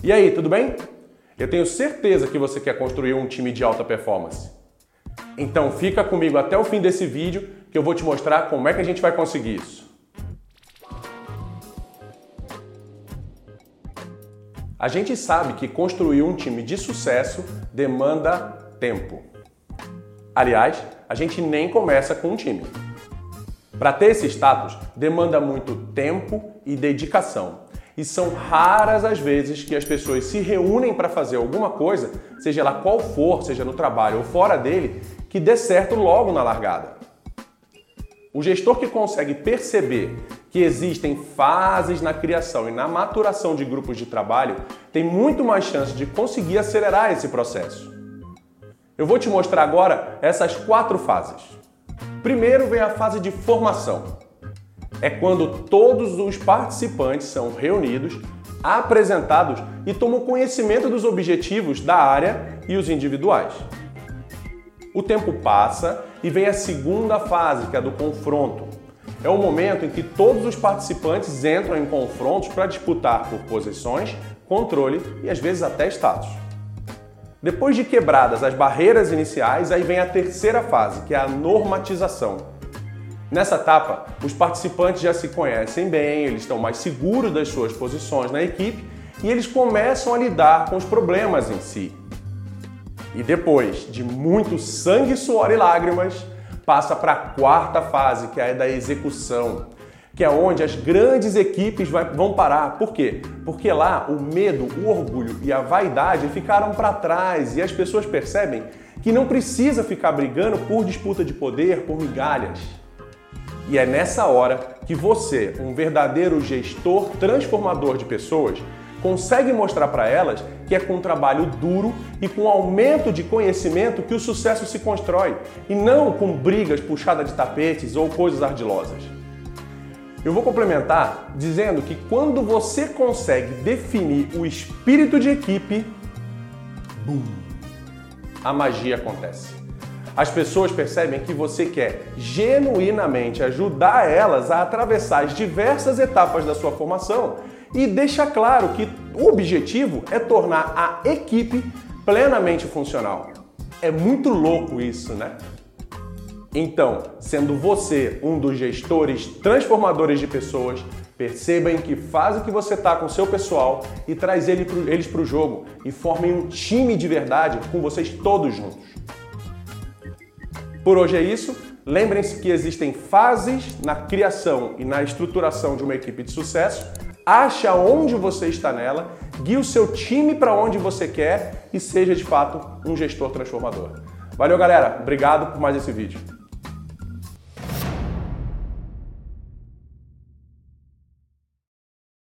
E aí, tudo bem? Eu tenho certeza que você quer construir um time de alta performance. Então fica comigo até o fim desse vídeo que eu vou te mostrar como é que a gente vai conseguir isso. A gente sabe que construir um time de sucesso demanda tempo. Aliás, a gente nem começa com um time. Para ter esse status, demanda muito tempo e dedicação. E são raras as vezes que as pessoas se reúnem para fazer alguma coisa, seja lá qual for, seja no trabalho ou fora dele, que dê certo logo na largada. O gestor que consegue perceber que existem fases na criação e na maturação de grupos de trabalho tem muito mais chance de conseguir acelerar esse processo. Eu vou te mostrar agora essas quatro fases. Primeiro vem a fase de formação. É quando todos os participantes são reunidos, apresentados e tomam conhecimento dos objetivos da área e os individuais. O tempo passa e vem a segunda fase, que é a do confronto. É o momento em que todos os participantes entram em confrontos para disputar por posições, controle e às vezes até status. Depois de quebradas as barreiras iniciais, aí vem a terceira fase, que é a normatização. Nessa etapa, os participantes já se conhecem bem, eles estão mais seguros das suas posições na equipe e eles começam a lidar com os problemas em si. E depois de muito sangue, suor e lágrimas, passa para a quarta fase, que é a da execução, que é onde as grandes equipes vão parar. Por quê? Porque lá o medo, o orgulho e a vaidade ficaram para trás e as pessoas percebem que não precisa ficar brigando por disputa de poder, por migalhas. E é nessa hora que você, um verdadeiro gestor transformador de pessoas, consegue mostrar para elas que é com trabalho duro e com aumento de conhecimento que o sucesso se constrói, e não com brigas puxadas de tapetes ou coisas ardilosas. Eu vou complementar dizendo que quando você consegue definir o espírito de equipe, boom, a magia acontece. As pessoas percebem que você quer genuinamente ajudar elas a atravessar as diversas etapas da sua formação e deixa claro que o objetivo é tornar a equipe plenamente funcional. É muito louco isso, né? Então, sendo você um dos gestores transformadores de pessoas, perceba em que fase que você está com o seu pessoal e traz eles para o jogo e formem um time de verdade com vocês todos juntos. Por hoje é isso. Lembrem-se que existem fases na criação e na estruturação de uma equipe de sucesso. Ache onde você está nela, guie o seu time para onde você quer e seja de fato um gestor transformador. Valeu, galera. Obrigado por mais esse vídeo.